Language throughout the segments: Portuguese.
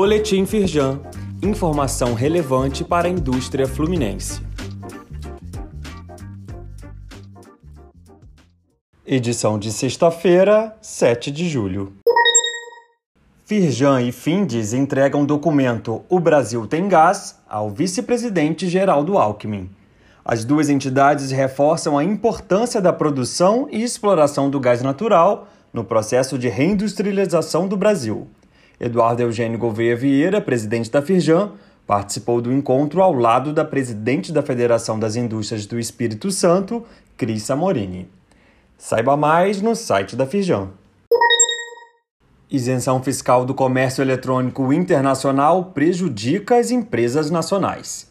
Boletim Firjan. Informação relevante para a indústria fluminense. Edição de sexta-feira, 7 de julho. Firjan e Findes entregam documento O Brasil tem Gás ao vice-presidente Geraldo Alckmin. As duas entidades reforçam a importância da produção e exploração do gás natural no processo de reindustrialização do Brasil. Eduardo Eugênio Gouveia Vieira, presidente da Firjan, participou do encontro ao lado da presidente da Federação das Indústrias do Espírito Santo, Cris Amorini. Saiba mais no site da Firjan. Isenção fiscal do comércio eletrônico internacional prejudica as empresas nacionais.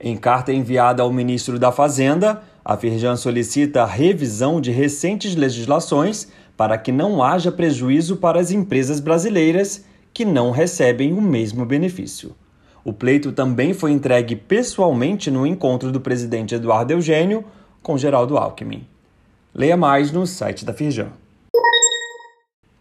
Em carta enviada ao ministro da Fazenda, a Firjan solicita a revisão de recentes legislações para que não haja prejuízo para as empresas brasileiras que não recebem o mesmo benefício. O pleito também foi entregue pessoalmente no encontro do presidente Eduardo Eugênio com Geraldo Alckmin. Leia mais no site da Firjan.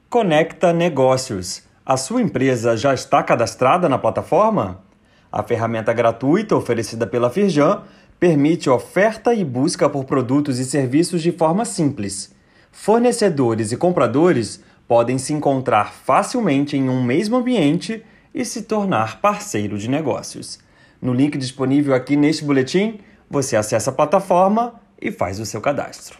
Conecta Negócios. A sua empresa já está cadastrada na plataforma? A ferramenta gratuita oferecida pela Firjan permite oferta e busca por produtos e serviços de forma simples. Fornecedores e compradores podem se encontrar facilmente em um mesmo ambiente e se tornar parceiro de negócios. No link disponível aqui neste boletim, você acessa a plataforma e faz o seu cadastro.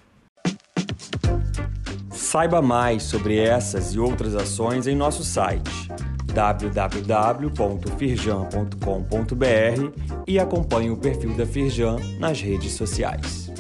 Saiba mais sobre essas e outras ações em nosso site www.firjan.com.br e acompanhe o perfil da Firjan nas redes sociais.